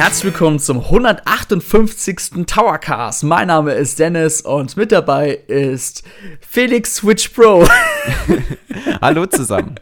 Herzlich willkommen zum 158. Towercast. Mein Name ist Dennis und mit dabei ist Felix Switch Pro. Hallo zusammen.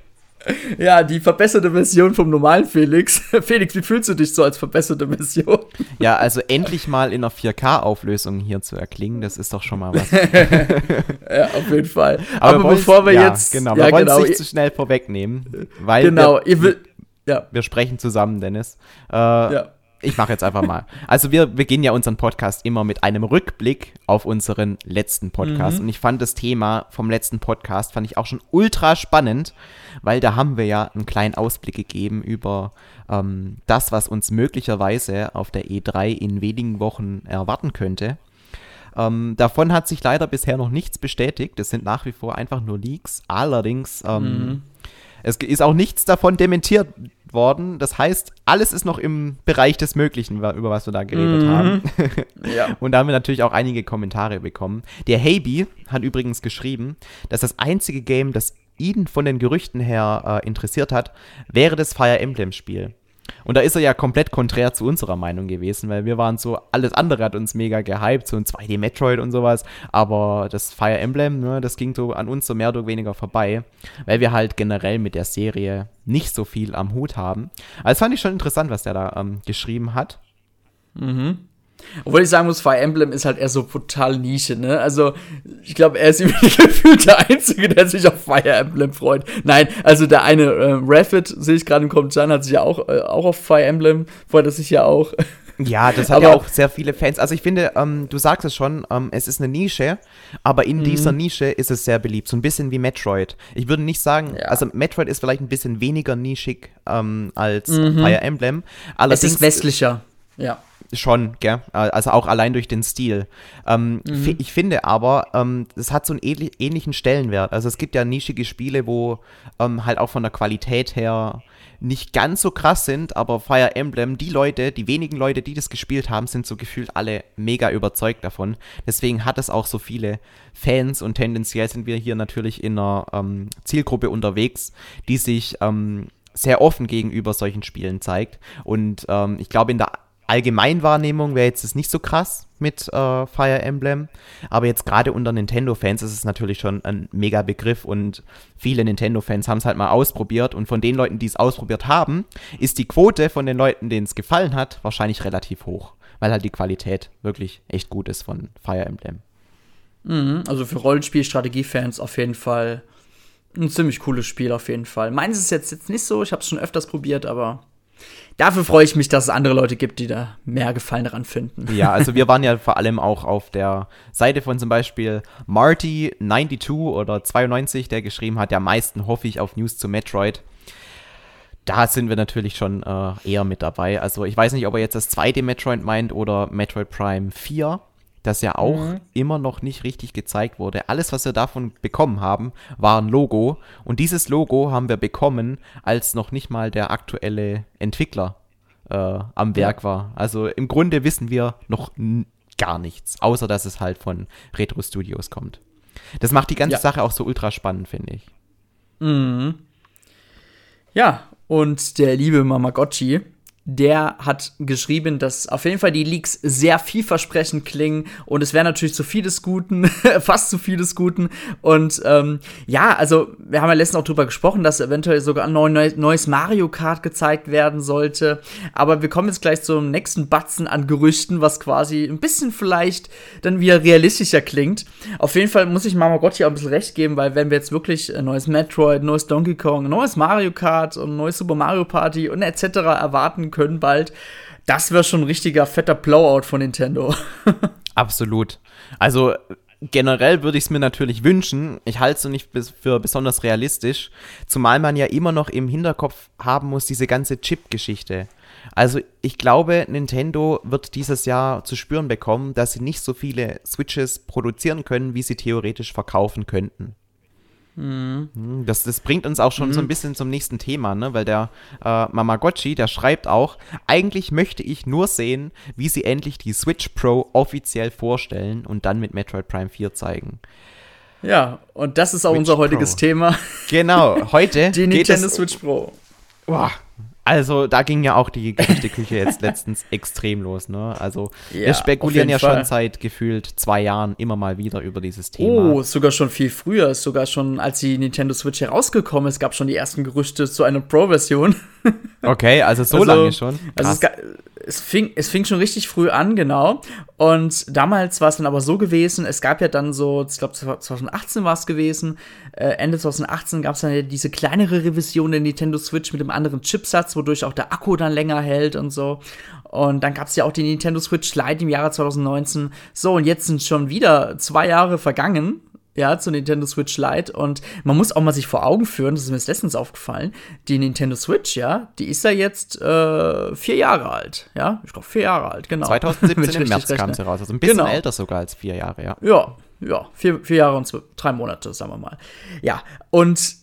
Ja, die verbesserte Version vom normalen Felix. Felix, wie fühlst du dich so als verbesserte Version? Ja, also endlich mal in einer 4K-Auflösung hier zu erklingen, das ist doch schon mal was. ja, auf jeden Fall. Aber, Aber bevor wir ja, jetzt. Genau, wir ja, wollen es genau, nicht zu schnell vorwegnehmen, weil. Genau, wir, ihr will, ja. wir sprechen zusammen, Dennis. Äh, ja ich mache jetzt einfach mal. Also wir beginnen ja unseren Podcast immer mit einem Rückblick auf unseren letzten Podcast. Mhm. Und ich fand das Thema vom letzten Podcast, fand ich auch schon ultra spannend, weil da haben wir ja einen kleinen Ausblick gegeben über ähm, das, was uns möglicherweise auf der E3 in wenigen Wochen erwarten könnte. Ähm, davon hat sich leider bisher noch nichts bestätigt. Es sind nach wie vor einfach nur Leaks. Allerdings ähm, mhm. Es ist auch nichts davon dementiert worden. Das heißt, alles ist noch im Bereich des Möglichen, über was wir da geredet mhm. haben. ja. Und da haben wir natürlich auch einige Kommentare bekommen. Der Heybi hat übrigens geschrieben, dass das einzige Game, das ihn von den Gerüchten her äh, interessiert hat, wäre das Fire Emblem Spiel. Und da ist er ja komplett konträr zu unserer Meinung gewesen, weil wir waren so, alles andere hat uns mega gehypt, so ein 2D-Metroid und sowas, aber das Fire Emblem, ne, das ging so an uns so mehr oder weniger vorbei, weil wir halt generell mit der Serie nicht so viel am Hut haben. Also fand ich schon interessant, was der da ähm, geschrieben hat. Mhm. Obwohl ich sagen muss, Fire Emblem ist halt eher so total Nische, ne? Also, ich glaube, er ist gefühlt der Einzige, der sich auf Fire Emblem freut. Nein, also der eine, äh, Rapid, sehe ich gerade im Kommentar, hat sich ja auch, äh, auch auf Fire Emblem, freut er sich ja auch. Ja, das hat aber, ja auch sehr viele Fans. Also ich finde, ähm, du sagst es schon, ähm, es ist eine Nische, aber in mhm. dieser Nische ist es sehr beliebt. So ein bisschen wie Metroid. Ich würde nicht sagen, ja. also Metroid ist vielleicht ein bisschen weniger nischig ähm, als mhm. Fire Emblem. Allerdings, es ist westlicher, ja. Schon, gell? Also auch allein durch den Stil. Ähm, mhm. Ich finde aber, ähm, es hat so einen ähnlichen Stellenwert. Also es gibt ja nischige Spiele, wo ähm, halt auch von der Qualität her nicht ganz so krass sind, aber Fire Emblem, die Leute, die wenigen Leute, die das gespielt haben, sind so gefühlt alle mega überzeugt davon. Deswegen hat es auch so viele Fans und tendenziell sind wir hier natürlich in einer ähm, Zielgruppe unterwegs, die sich ähm, sehr offen gegenüber solchen Spielen zeigt. Und ähm, ich glaube, in der Allgemeinwahrnehmung wäre jetzt das nicht so krass mit äh, Fire Emblem, aber jetzt gerade unter Nintendo-Fans ist es natürlich schon ein mega Begriff und viele Nintendo-Fans haben es halt mal ausprobiert und von den Leuten, die es ausprobiert haben, ist die Quote von den Leuten, denen es gefallen hat, wahrscheinlich relativ hoch, weil halt die Qualität wirklich echt gut ist von Fire Emblem. Mhm, also für Rollenspiel-Strategie-Fans auf jeden Fall ein ziemlich cooles Spiel auf jeden Fall. Meins ist jetzt, jetzt nicht so, ich habe es schon öfters probiert, aber dafür freue ich mich, dass es andere Leute gibt, die da mehr Gefallen daran finden. Ja, also wir waren ja vor allem auch auf der Seite von zum Beispiel Marty92 oder 92, der geschrieben hat, der meisten hoffe ich auf News zu Metroid. Da sind wir natürlich schon äh, eher mit dabei. Also ich weiß nicht, ob er jetzt das zweite Metroid meint oder Metroid Prime 4 das ja auch mhm. immer noch nicht richtig gezeigt wurde. Alles, was wir davon bekommen haben, war ein Logo. Und dieses Logo haben wir bekommen, als noch nicht mal der aktuelle Entwickler äh, am Werk war. Also im Grunde wissen wir noch gar nichts, außer dass es halt von Retro Studios kommt. Das macht die ganze ja. Sache auch so ultra spannend, finde ich. Mhm. Ja, und der liebe Mamagotchi, der hat geschrieben, dass auf jeden Fall die Leaks sehr vielversprechend klingen und es wäre natürlich zu vieles Guten, fast zu vieles Guten. Und ähm, ja, also wir haben ja letztens auch drüber gesprochen, dass eventuell sogar ein neues Mario Kart gezeigt werden sollte. Aber wir kommen jetzt gleich zum nächsten Batzen an Gerüchten, was quasi ein bisschen vielleicht dann wieder realistischer klingt. Auf jeden Fall muss ich Mama Gott hier auch ein bisschen recht geben, weil wenn wir jetzt wirklich ein neues Metroid, neues Donkey Kong, ein neues Mario Kart und neues Super Mario Party und etc. erwarten können, können bald. Das wäre schon ein richtiger fetter Blowout von Nintendo. Absolut. Also generell würde ich es mir natürlich wünschen. Ich halte es so nicht für besonders realistisch, zumal man ja immer noch im Hinterkopf haben muss, diese ganze Chip-Geschichte. Also ich glaube, Nintendo wird dieses Jahr zu spüren bekommen, dass sie nicht so viele Switches produzieren können, wie sie theoretisch verkaufen könnten. Mhm. Das, das bringt uns auch schon mhm. so ein mhm. bisschen zum nächsten Thema, ne? weil der äh, Mamagotchi, der schreibt auch, eigentlich möchte ich nur sehen, wie sie endlich die Switch Pro offiziell vorstellen und dann mit Metroid Prime 4 zeigen. Ja, und das ist auch Switch unser heutiges Pro. Thema. Genau, heute die Nintendo Switch Pro. Boah, Also da ging ja auch die Gerüchteküche jetzt letztens extrem los, ne? Also ja, wir spekulieren ja Fall. schon seit gefühlt zwei Jahren immer mal wieder über dieses Thema. Oh, sogar schon viel früher, sogar schon als die Nintendo Switch herausgekommen ist, gab schon die ersten Gerüchte zu einer Pro-Version. Okay, also so also, lange schon. Also es, es, fing, es fing schon richtig früh an, genau. Und damals war es dann aber so gewesen, es gab ja dann so, ich glaube 2018 war es gewesen, äh, Ende 2018 gab es dann ja diese kleinere Revision der Nintendo Switch mit dem anderen Chipsatz, wodurch auch der Akku dann länger hält und so. Und dann gab es ja auch die Nintendo Switch Lite im Jahre 2019. So, und jetzt sind schon wieder zwei Jahre vergangen ja, zur Nintendo Switch Lite. Und man muss auch mal sich vor Augen führen, das ist mir jetzt letztens aufgefallen, die Nintendo Switch, ja, die ist ja jetzt äh, vier Jahre alt. Ja, ich glaube vier Jahre alt, genau. 2017 im März kam sie raus, also ein bisschen genau. älter sogar als vier Jahre, ja. Ja, ja, vier, vier Jahre und zwei, drei Monate, sagen wir mal. Ja, und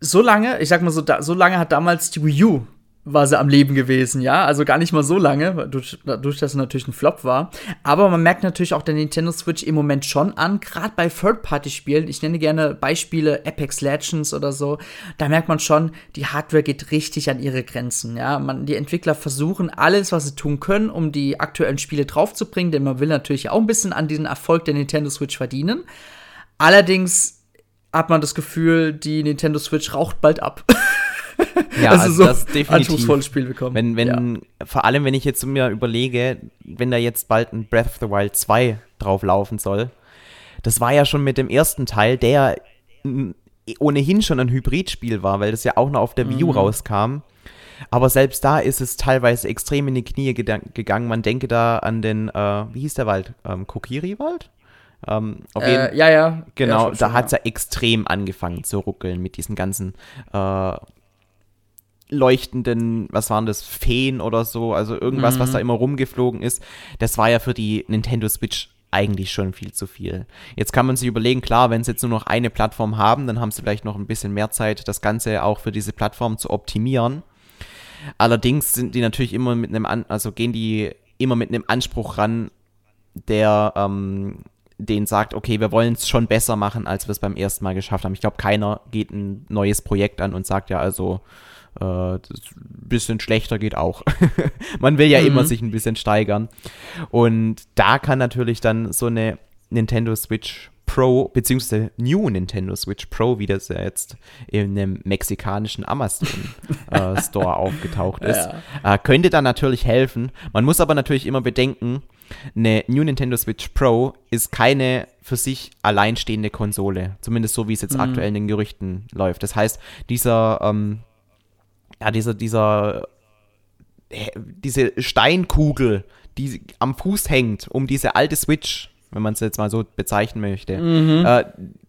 so lange, ich sag mal so, da, so lange hat damals die Wii U war sie am Leben gewesen, ja. Also gar nicht mal so lange, durch, dadurch, dass es natürlich ein Flop war. Aber man merkt natürlich auch der Nintendo Switch im Moment schon an, gerade bei Third-Party-Spielen. Ich nenne gerne Beispiele Apex Legends oder so. Da merkt man schon, die Hardware geht richtig an ihre Grenzen, ja. Man, die Entwickler versuchen alles, was sie tun können, um die aktuellen Spiele draufzubringen, denn man will natürlich auch ein bisschen an diesen Erfolg der Nintendo Switch verdienen. Allerdings hat man das Gefühl, die Nintendo Switch raucht bald ab. Ja, also, also so das definitiv. anspruchsvolles Spiel bekommen. Wenn, wenn, ja. Vor allem, wenn ich jetzt mir überlege, wenn da jetzt bald ein Breath of the Wild 2 drauf laufen soll. Das war ja schon mit dem ersten Teil, der ohnehin schon ein Hybridspiel war, weil das ja auch noch auf der Wii U mhm. rauskam. Aber selbst da ist es teilweise extrem in die Knie gegangen. Man denke da an den, äh, wie hieß der Wald? Ähm, Kokiri-Wald? Ähm, äh, ja, ja. Genau, ja, da hat es ja extrem angefangen zu ruckeln mit diesen ganzen äh, leuchtenden, was waren das, Feen oder so, also irgendwas, mhm. was da immer rumgeflogen ist. Das war ja für die Nintendo Switch eigentlich schon viel zu viel. Jetzt kann man sich überlegen, klar, wenn sie jetzt nur noch eine Plattform haben, dann haben sie vielleicht noch ein bisschen mehr Zeit, das Ganze auch für diese Plattform zu optimieren. Allerdings sind die natürlich immer mit einem, An also gehen die immer mit einem Anspruch ran, der ähm, den sagt, okay, wir wollen es schon besser machen, als wir es beim ersten Mal geschafft haben. Ich glaube, keiner geht ein neues Projekt an und sagt ja also, äh, bisschen schlechter geht auch. Man will ja mhm. immer sich ein bisschen steigern. Und da kann natürlich dann so eine Nintendo Switch Pro, beziehungsweise New Nintendo Switch Pro, wie das ja jetzt in einem mexikanischen Amazon äh, Store aufgetaucht ist, ja. äh, könnte dann natürlich helfen. Man muss aber natürlich immer bedenken, eine New Nintendo Switch Pro ist keine für sich alleinstehende Konsole. Zumindest so, wie es jetzt mhm. aktuell in den Gerüchten läuft. Das heißt, dieser ähm, ja, dieser, dieser, diese Steinkugel, die am Fuß hängt, um diese alte Switch, wenn man es jetzt mal so bezeichnen möchte, mhm. äh,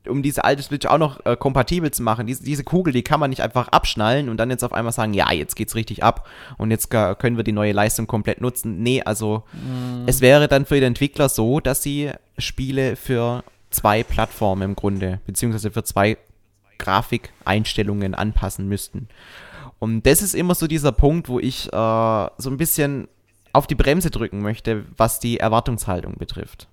um diese alte Switch auch noch äh, kompatibel zu machen. Diese, diese Kugel, die kann man nicht einfach abschnallen und dann jetzt auf einmal sagen, ja, jetzt geht's richtig ab und jetzt können wir die neue Leistung komplett nutzen. Nee, also mhm. es wäre dann für den Entwickler so, dass sie Spiele für zwei Plattformen im Grunde, beziehungsweise für zwei Grafikeinstellungen anpassen müssten. Und das ist immer so dieser Punkt, wo ich äh, so ein bisschen auf die Bremse drücken möchte, was die Erwartungshaltung betrifft.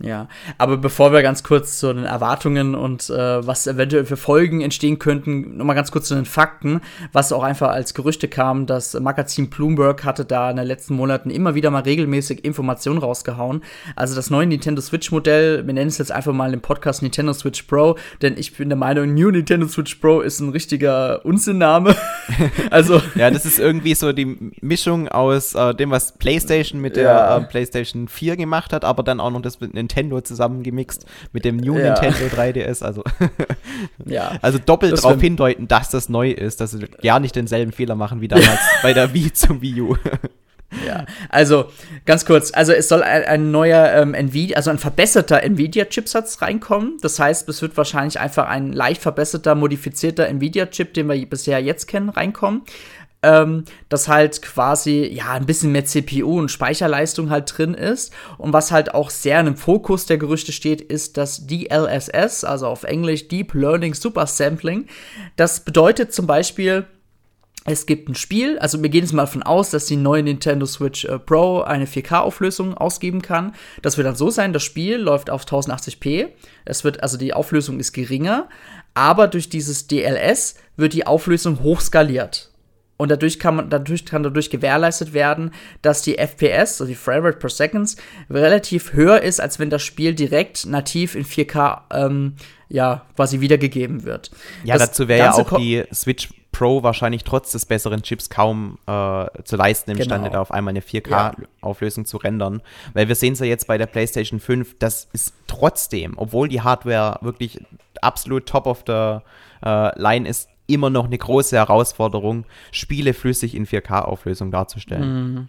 Ja, aber bevor wir ganz kurz zu den Erwartungen und äh, was eventuell für Folgen entstehen könnten, nochmal ganz kurz zu den Fakten, was auch einfach als Gerüchte kam, das Magazin Bloomberg hatte da in den letzten Monaten immer wieder mal regelmäßig Informationen rausgehauen. Also das neue Nintendo Switch Modell, wir nennen es jetzt einfach mal im Podcast Nintendo Switch Pro, denn ich bin der Meinung, New Nintendo Switch Pro ist ein richtiger Unsinnname. also ja, das ist irgendwie so die Mischung aus äh, dem, was PlayStation mit ja. der äh, PlayStation 4 gemacht hat, aber dann auch noch das mit Nintendo zusammengemixt mit dem New ja. Nintendo 3DS. Also, ja. also doppelt darauf hindeuten, dass das neu ist, dass sie ja nicht denselben Fehler machen wie damals bei der Wii zum Wii U. Ja, also ganz kurz, also es soll ein, ein neuer ähm, Nvidia, also ein verbesserter Nvidia-Chipsatz reinkommen. Das heißt, es wird wahrscheinlich einfach ein leicht verbesserter, modifizierter Nvidia-Chip, den wir bisher jetzt kennen, reinkommen ähm, dass halt quasi ja ein bisschen mehr CPU und Speicherleistung halt drin ist. Und was halt auch sehr im Fokus der Gerüchte steht, ist das DLSS, also auf Englisch Deep Learning Super Sampling. Das bedeutet zum Beispiel, es gibt ein Spiel, also wir gehen jetzt mal davon aus, dass die neue Nintendo Switch äh, Pro eine 4K-Auflösung ausgeben kann. Das wird dann so sein, das Spiel läuft auf 1080p. Es wird, also die Auflösung ist geringer, aber durch dieses DLS wird die Auflösung hochskaliert. Und dadurch kann man, dadurch kann dadurch gewährleistet werden, dass die FPS, also die Frame Rate per Seconds, relativ höher ist, als wenn das Spiel direkt nativ in 4K ähm, ja, quasi wiedergegeben wird. Ja, das dazu wäre ja auch die Switch Pro wahrscheinlich trotz des besseren Chips kaum äh, zu leisten imstande, genau. da auf einmal eine 4K-Auflösung ja. zu rendern. Weil wir sehen es ja jetzt bei der PlayStation 5, das ist trotzdem, obwohl die Hardware wirklich absolut top of the äh, line ist, immer noch eine große Herausforderung, Spiele flüssig in 4K-Auflösung darzustellen. Mhm.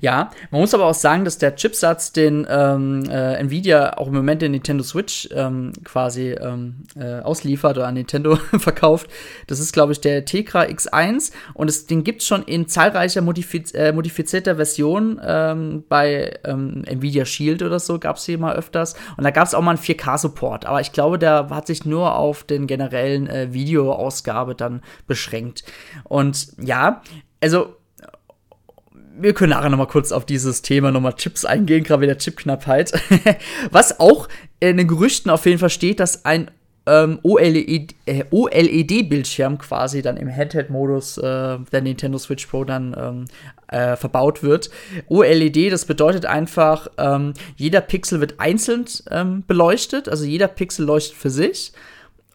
Ja, man muss aber auch sagen, dass der Chipsatz, den ähm, äh, Nvidia auch im Moment in Nintendo Switch ähm, quasi ähm, äh, ausliefert oder an Nintendo verkauft, das ist, glaube ich, der Tegra X1 und es, den gibt es schon in zahlreicher modifiz äh, modifizierter Version ähm, bei ähm, Nvidia Shield oder so, gab es hier mal öfters. Und da gab es auch mal einen 4K-Support, aber ich glaube, der hat sich nur auf den generellen äh, Videoausgabe dann beschränkt. Und ja, also wir können nachher noch mal kurz auf dieses Thema nochmal Chips eingehen, gerade mit der Chipknappheit. Was auch in den Gerüchten auf jeden Fall steht, dass ein ähm, OLED-Bildschirm äh, OLED quasi dann im Handheld-Modus äh, der Nintendo Switch Pro dann ähm, äh, verbaut wird. OLED, das bedeutet einfach, ähm, jeder Pixel wird einzeln ähm, beleuchtet, also jeder Pixel leuchtet für sich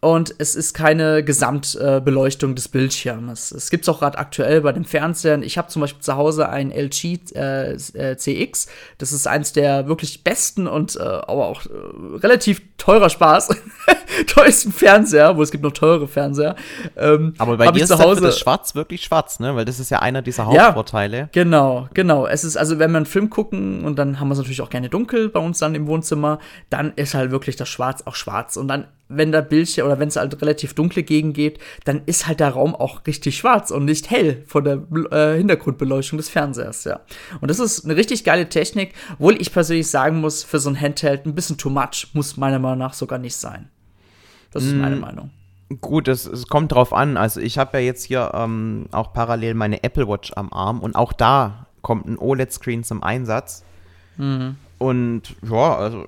und es ist keine Gesamtbeleuchtung äh, des Bildschirms. Es gibt es auch gerade aktuell bei den Fernsehern. Ich habe zum Beispiel zu Hause ein LG äh, äh CX. Das ist eins der wirklich besten und äh, aber auch äh, relativ teurer Spaß. teuersten Fernseher, wo es gibt noch teure Fernseher. Ähm, aber bei dir ist zu Hause das Schwarz wirklich schwarz, ne? Weil das ist ja einer dieser Hauptvorteile. Ja, genau, genau. Es ist also, wenn wir einen Film gucken und dann haben wir es natürlich auch gerne dunkel bei uns dann im Wohnzimmer, dann ist halt wirklich das Schwarz auch schwarz und dann wenn der Bildschirm oder wenn es halt relativ dunkle Gegend geht, dann ist halt der Raum auch richtig schwarz und nicht hell von der äh, Hintergrundbeleuchtung des Fernsehers, ja. Und das ist eine richtig geile Technik, obwohl ich persönlich sagen muss, für so ein Handheld ein bisschen too much muss meiner Meinung nach sogar nicht sein. Das ist meine mm. Meinung. Gut, es, es, kommt drauf an. Also ich habe ja jetzt hier ähm, auch parallel meine Apple Watch am Arm und auch da kommt ein OLED-Screen zum Einsatz. Mhm. Und ja, also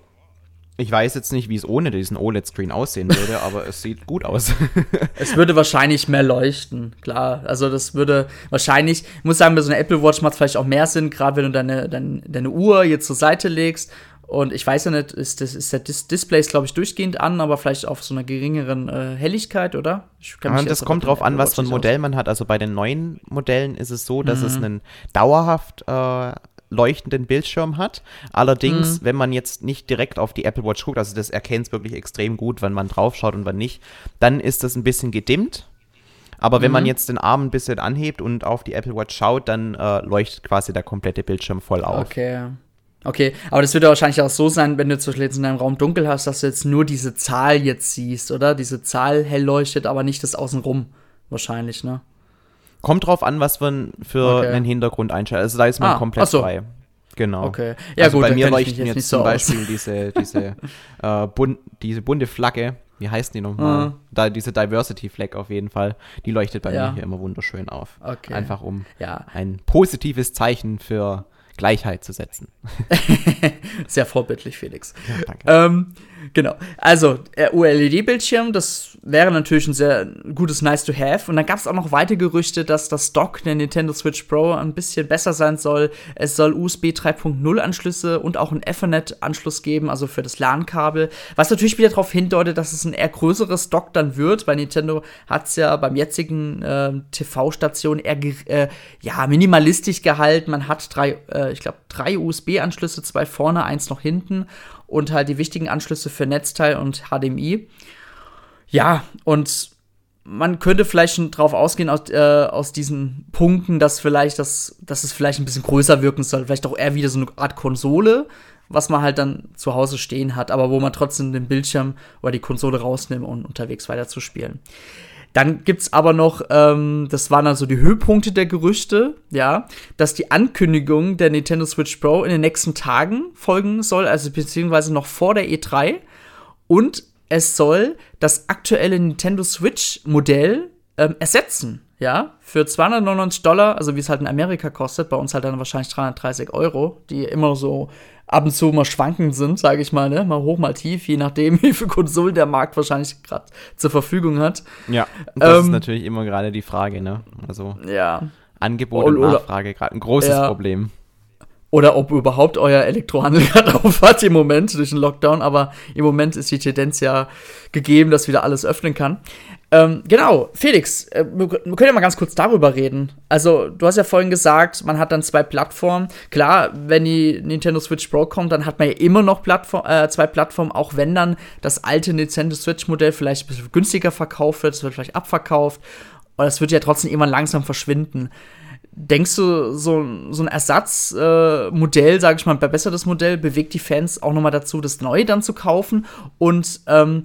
ich weiß jetzt nicht, wie es ohne diesen OLED-Screen aussehen würde, aber es sieht gut aus. es würde wahrscheinlich mehr leuchten, klar. Also das würde wahrscheinlich, ich muss sagen, bei so einer Apple Watch macht es vielleicht auch mehr Sinn, gerade wenn du deine, deine, deine Uhr jetzt zur Seite legst. Und ich weiß ja nicht, ist, das, ist der Dis Display, glaube ich, durchgehend an, aber vielleicht auf so einer geringeren äh, Helligkeit, oder? Ja, das kommt drauf an, was für ein Modell man hat. Also bei den neuen Modellen ist es so, dass mhm. es einen dauerhaft äh, leuchtenden Bildschirm hat. Allerdings, mhm. wenn man jetzt nicht direkt auf die Apple Watch guckt, also das erkennt es wirklich extrem gut, wenn man drauf schaut und wann nicht, dann ist das ein bisschen gedimmt. Aber wenn man mhm. jetzt den Arm ein bisschen anhebt und auf die Apple Watch schaut, dann äh, leuchtet quasi der komplette Bildschirm voll auf. Okay. Okay, aber das wird ja wahrscheinlich auch so sein, wenn du zum Beispiel jetzt in deinem Raum dunkel hast, dass du jetzt nur diese Zahl jetzt siehst, oder? Diese Zahl hell leuchtet, aber nicht das Außenrum. Wahrscheinlich, ne? Kommt drauf an, was man für okay. einen Hintergrund einschaltet. Also da ist man ah, komplett so. frei. Genau. Okay. Ja, also gut, bei mir leuchten jetzt, jetzt zum so Beispiel diese, diese, äh, bun diese bunte Flagge. Wie heißt die nochmal? Mhm. Da, diese Diversity Flag auf jeden Fall. Die leuchtet bei ja. mir hier immer wunderschön auf. Okay. Einfach um ja. ein positives Zeichen für Gleichheit zu setzen. Sehr vorbildlich, Felix. Ja, danke. Ähm, genau. Also, OLED-Bildschirm, das wäre natürlich ein sehr gutes Nice to have. Und dann gab es auch noch weitere Gerüchte, dass das Dock der Nintendo Switch Pro ein bisschen besser sein soll. Es soll USB 3.0 Anschlüsse und auch einen Ethernet-Anschluss geben, also für das LAN-Kabel. Was natürlich wieder darauf hindeutet, dass es ein eher größeres Dock dann wird. Bei Nintendo hat es ja beim jetzigen äh, TV-Station eher äh, ja, minimalistisch gehalten. Man hat drei äh, ich glaube, drei USB-Anschlüsse, zwei vorne, eins noch hinten und halt die wichtigen Anschlüsse für Netzteil und HDMI. Ja, und man könnte vielleicht schon drauf ausgehen aus, äh, aus diesen Punkten, dass vielleicht das, dass es vielleicht ein bisschen größer wirken soll, vielleicht auch eher wieder so eine Art Konsole, was man halt dann zu Hause stehen hat, aber wo man trotzdem den Bildschirm oder die Konsole rausnimmt, um unterwegs weiter zu spielen. Dann gibt's aber noch, ähm, das waren also die Höhepunkte der Gerüchte, ja, dass die Ankündigung der Nintendo Switch Pro in den nächsten Tagen folgen soll, also beziehungsweise noch vor der E3. Und es soll das aktuelle Nintendo Switch Modell ähm, ersetzen. ja, für 299 Dollar, also wie es halt in Amerika kostet, bei uns halt dann wahrscheinlich 330 Euro, die immer so ab und zu mal schwankend sind, sage ich mal, ne? mal hoch, mal tief, je nachdem, wie viel Konsolen der Markt wahrscheinlich gerade zur Verfügung hat. Ja, das ähm, ist natürlich immer gerade die Frage, ne? Also ja. Angebot und Nachfrage gerade ein großes ja. Problem. Oder ob überhaupt euer Elektrohandel gerade auf hat im Moment durch den Lockdown, aber im Moment ist die Tendenz ja gegeben, dass wieder alles öffnen kann. Ähm, genau, Felix, äh, wir, können ja mal ganz kurz darüber reden. Also, du hast ja vorhin gesagt, man hat dann zwei Plattformen. Klar, wenn die Nintendo Switch Pro kommt, dann hat man ja immer noch Plattform, äh, zwei Plattformen, auch wenn dann das alte Nintendo Switch-Modell vielleicht ein bisschen günstiger verkauft wird, es wird vielleicht abverkauft. Aber es wird ja trotzdem immer langsam verschwinden. Denkst du, so, so ein Ersatzmodell, äh, sage ich mal, ein verbessertes Modell, bewegt die Fans auch nochmal dazu, das Neue dann zu kaufen? Und ähm,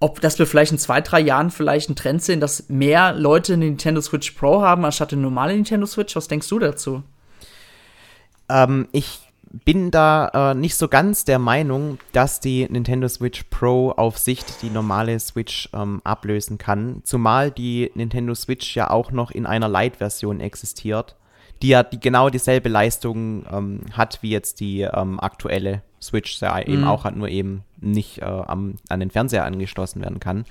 ob dass wir vielleicht in zwei, drei Jahren vielleicht einen Trend sehen, dass mehr Leute eine Nintendo Switch Pro haben, anstatt eine normale Nintendo Switch? Was denkst du dazu? Ähm, ich bin da äh, nicht so ganz der Meinung, dass die Nintendo Switch Pro auf Sicht die normale Switch ähm, ablösen kann. Zumal die Nintendo Switch ja auch noch in einer Lite-Version existiert, die ja die genau dieselbe Leistung ähm, hat wie jetzt die ähm, aktuelle Switch ja eben mhm. auch hat, nur eben nicht äh, am, an den Fernseher angeschlossen werden kann.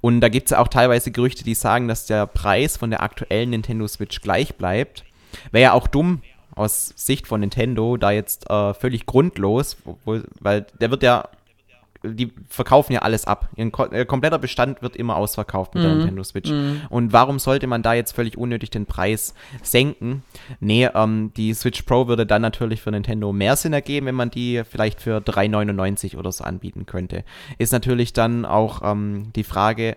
Und da gibt es auch teilweise Gerüchte, die sagen, dass der Preis von der aktuellen Nintendo Switch gleich bleibt. Wäre ja auch dumm aus Sicht von Nintendo, da jetzt äh, völlig grundlos, wo, weil der wird ja die verkaufen ja alles ab. Ihr kompletter Bestand wird immer ausverkauft mit mhm. der Nintendo Switch. Mhm. Und warum sollte man da jetzt völlig unnötig den Preis senken? Nee, ähm, die Switch Pro würde dann natürlich für Nintendo mehr Sinn ergeben, wenn man die vielleicht für 3,99 oder so anbieten könnte. Ist natürlich dann auch ähm, die Frage,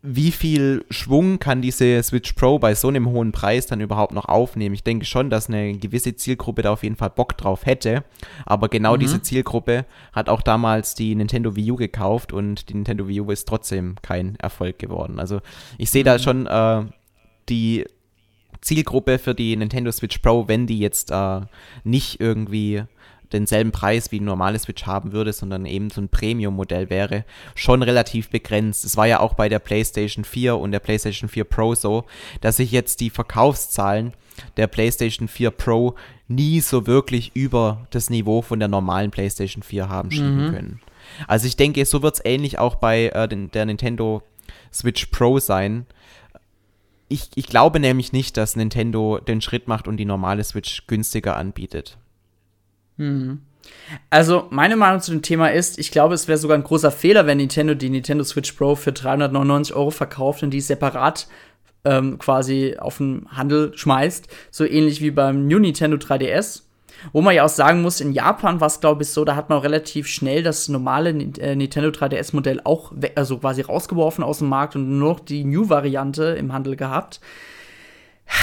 wie viel Schwung kann diese Switch Pro bei so einem hohen Preis dann überhaupt noch aufnehmen? Ich denke schon, dass eine gewisse Zielgruppe da auf jeden Fall Bock drauf hätte. Aber genau mhm. diese Zielgruppe hat auch damals die Nintendo Wii U gekauft und die Nintendo Wii U ist trotzdem kein Erfolg geworden. Also ich sehe mhm. da schon äh, die Zielgruppe für die Nintendo Switch Pro, wenn die jetzt äh, nicht irgendwie denselben Preis wie ein normales Switch haben würde, sondern eben so ein Premium-Modell wäre, schon relativ begrenzt. Es war ja auch bei der PlayStation 4 und der PlayStation 4 Pro so, dass sich jetzt die Verkaufszahlen der PlayStation 4 Pro nie so wirklich über das Niveau von der normalen PlayStation 4 haben schieben mhm. können. Also ich denke, so wird es ähnlich auch bei äh, den, der Nintendo Switch Pro sein. Ich, ich glaube nämlich nicht, dass Nintendo den Schritt macht und die normale Switch günstiger anbietet. Mhm. Also, meine Meinung zu dem Thema ist, ich glaube, es wäre sogar ein großer Fehler, wenn Nintendo die Nintendo Switch Pro für 399 Euro verkauft und die separat ähm, quasi auf den Handel schmeißt. So ähnlich wie beim New Nintendo 3DS. Wo man ja auch sagen muss, in Japan war es, glaube ich, so, da hat man relativ schnell das normale äh, Nintendo 3DS-Modell auch also quasi rausgeworfen aus dem Markt und nur noch die New-Variante im Handel gehabt.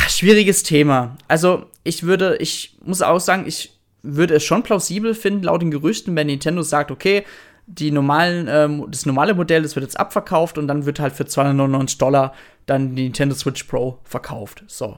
Schwieriges Thema. Also, ich würde, ich muss auch sagen, ich würde es schon plausibel finden, laut den Gerüchten, wenn Nintendo sagt, okay, die normalen, ähm, das normale Modell, das wird jetzt abverkauft und dann wird halt für 299 Dollar dann die Nintendo Switch Pro verkauft. So.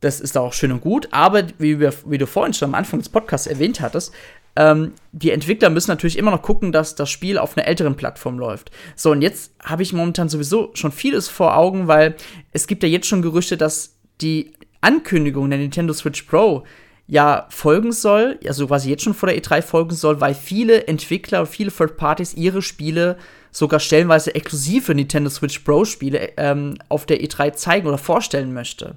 Das ist auch schön und gut, aber wie, wir, wie du vorhin schon am Anfang des Podcasts erwähnt hattest, ähm, die Entwickler müssen natürlich immer noch gucken, dass das Spiel auf einer älteren Plattform läuft. So, und jetzt habe ich momentan sowieso schon vieles vor Augen, weil es gibt ja jetzt schon Gerüchte, dass die Ankündigung der Nintendo Switch Pro ja folgen soll, also quasi jetzt schon vor der E3 folgen soll, weil viele Entwickler, viele Third Parties ihre Spiele sogar stellenweise exklusive Nintendo Switch Pro Spiele ähm, auf der E3 zeigen oder vorstellen möchte.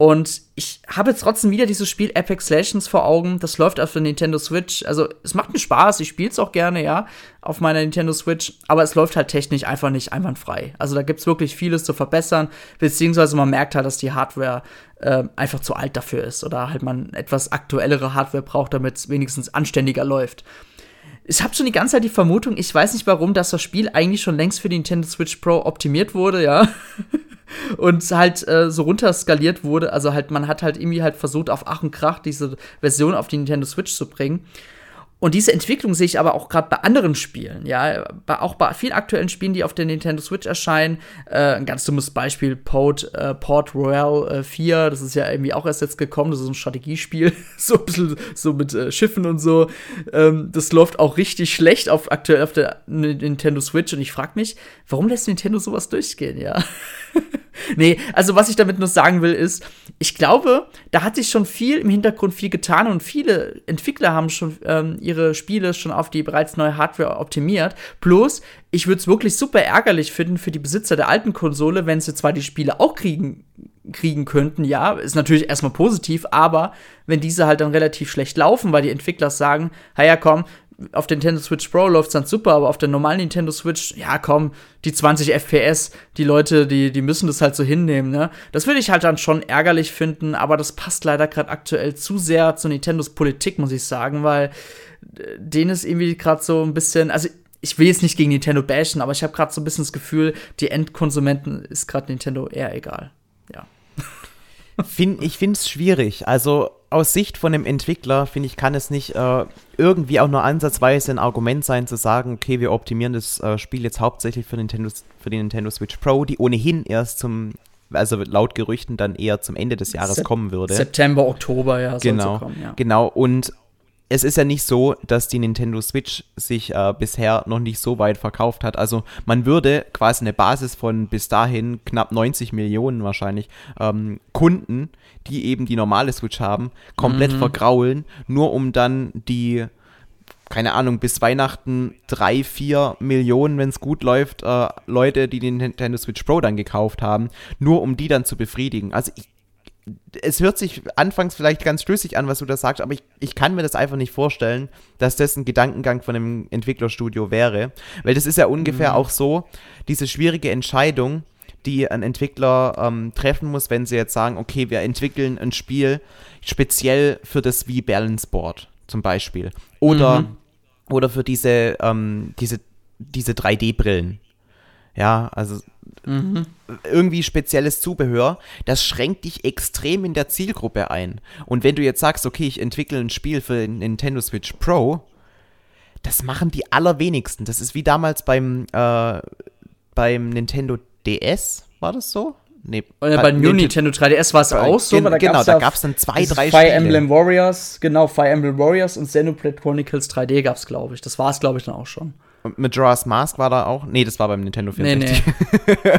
Und ich habe jetzt trotzdem wieder dieses Spiel Apex Legends vor Augen. Das läuft auf der Nintendo Switch. Also, es macht mir Spaß. Ich spiele es auch gerne, ja, auf meiner Nintendo Switch. Aber es läuft halt technisch einfach nicht einwandfrei. Also, da gibt es wirklich vieles zu verbessern. Beziehungsweise man merkt halt, dass die Hardware äh, einfach zu alt dafür ist. Oder halt man etwas aktuellere Hardware braucht, damit es wenigstens anständiger läuft. Ich habe schon die ganze Zeit die Vermutung, ich weiß nicht warum, dass das Spiel eigentlich schon längst für die Nintendo Switch Pro optimiert wurde, ja. und halt äh, so runterskaliert wurde. Also halt, man hat halt irgendwie halt versucht, auf Ach und Krach diese Version auf die Nintendo Switch zu bringen. Und diese Entwicklung sehe ich aber auch gerade bei anderen Spielen, ja, bei, auch bei vielen aktuellen Spielen, die auf der Nintendo Switch erscheinen. Äh, ein ganz dummes Beispiel, Port, äh, Port Royale äh, 4, das ist ja irgendwie auch erst jetzt gekommen, das ist ein Strategiespiel, so ein bisschen so mit äh, Schiffen und so. Ähm, das läuft auch richtig schlecht auf aktuell auf der Nintendo Switch und ich frage mich, warum lässt Nintendo sowas durchgehen, ja? nee, also was ich damit nur sagen will, ist, ich glaube, da hat sich schon viel im Hintergrund viel getan und viele Entwickler haben schon ähm, ihre Spiele schon auf die bereits neue Hardware optimiert. Bloß, ich würde es wirklich super ärgerlich finden für die Besitzer der alten Konsole, wenn sie zwar die Spiele auch kriegen kriegen könnten, ja, ist natürlich erstmal positiv, aber wenn diese halt dann relativ schlecht laufen, weil die Entwickler sagen, ja komm, auf der Nintendo Switch Pro läuft es dann super, aber auf der normalen Nintendo Switch, ja komm, die 20 FPS, die Leute, die, die müssen das halt so hinnehmen, ne? Das würde ich halt dann schon ärgerlich finden, aber das passt leider gerade aktuell zu sehr zu Nintendos Politik, muss ich sagen, weil äh, denen ist irgendwie gerade so ein bisschen, also ich will jetzt nicht gegen Nintendo bashen, aber ich habe gerade so ein bisschen das Gefühl, die Endkonsumenten ist gerade Nintendo eher egal. Ja. Find, ich finde es schwierig. Also aus Sicht von dem Entwickler, finde ich, kann es nicht äh, irgendwie auch nur ansatzweise ein Argument sein, zu sagen, okay, wir optimieren das äh, Spiel jetzt hauptsächlich für, Nintendo, für die Nintendo Switch Pro, die ohnehin erst zum, also laut Gerüchten dann eher zum Ende des Jahres Sep kommen würde. September, Oktober, ja. Genau, kommen, ja. genau. Und es ist ja nicht so, dass die Nintendo Switch sich äh, bisher noch nicht so weit verkauft hat. Also man würde quasi eine Basis von bis dahin knapp 90 Millionen wahrscheinlich ähm, Kunden, die eben die normale Switch haben, komplett mhm. vergraulen, nur um dann die keine Ahnung, bis Weihnachten drei, vier Millionen, wenn es gut läuft, äh, Leute, die den Nintendo Switch Pro dann gekauft haben, nur um die dann zu befriedigen. Also ich, es hört sich anfangs vielleicht ganz schlüssig an, was du da sagst, aber ich, ich kann mir das einfach nicht vorstellen, dass das ein Gedankengang von einem Entwicklerstudio wäre. Weil das ist ja ungefähr mhm. auch so, diese schwierige Entscheidung, die ein Entwickler ähm, treffen muss, wenn sie jetzt sagen, okay, wir entwickeln ein Spiel speziell für das Wii Balance Board zum Beispiel. Oder, mhm. oder für diese, ähm, diese, diese 3D-Brillen. Ja, also mhm. irgendwie spezielles Zubehör, das schränkt dich extrem in der Zielgruppe ein. Und wenn du jetzt sagst, okay, ich entwickle ein Spiel für Nintendo Switch Pro, das machen die allerwenigsten. Das ist wie damals beim, äh, beim Nintendo DS, war das so? Nee, Oder bei, bei New Nintendo 3DS war es auch so. Da genau, da gab es dann zwei, drei Fire Spiele. Emblem Warriors, genau, Fire Emblem Warriors und Xenoblade Chronicles 3D gab es, glaube ich. Das war es, glaube ich, dann auch schon. Und Majora's Mask war da auch? Nee, das war beim Nintendo 64. Nee, nee.